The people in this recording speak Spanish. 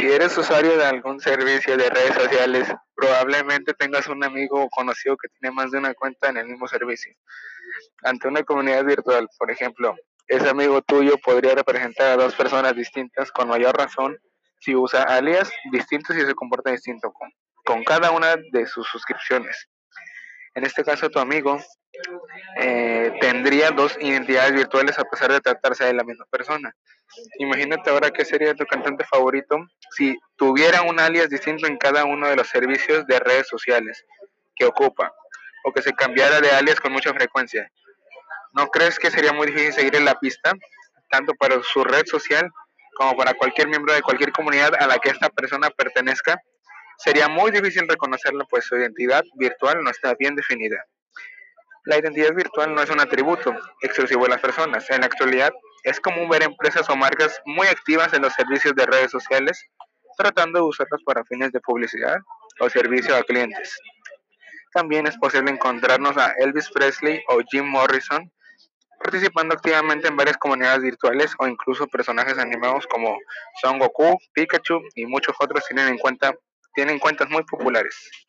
eres usuario de algún servicio de redes sociales, probablemente tengas un amigo o conocido que tiene más de una cuenta en el mismo servicio. Ante una comunidad virtual, por ejemplo, ese amigo tuyo podría representar a dos personas distintas con mayor razón si usa alias distintos y se comporta distinto con, con cada una de sus suscripciones. En este caso, tu amigo eh, tendría dos identidades virtuales a pesar de tratarse de la misma persona. Imagínate ahora qué sería tu cantante favorito si tuviera un alias distinto en cada uno de los servicios de redes sociales que ocupa o que se cambiara de alias con mucha frecuencia. ¿No crees que sería muy difícil seguir en la pista, tanto para su red social como para cualquier miembro de cualquier comunidad a la que esta persona pertenezca? Sería muy difícil reconocerla, pues su identidad virtual no está bien definida. La identidad virtual no es un atributo exclusivo de las personas. En la actualidad, es común ver empresas o marcas muy activas en los servicios de redes sociales, tratando de usarlas para fines de publicidad o servicio a clientes. También es posible encontrarnos a Elvis Presley o Jim Morrison participando activamente en varias comunidades virtuales o incluso personajes animados como Son Goku, Pikachu y muchos otros tienen en cuenta tienen cuentas muy populares.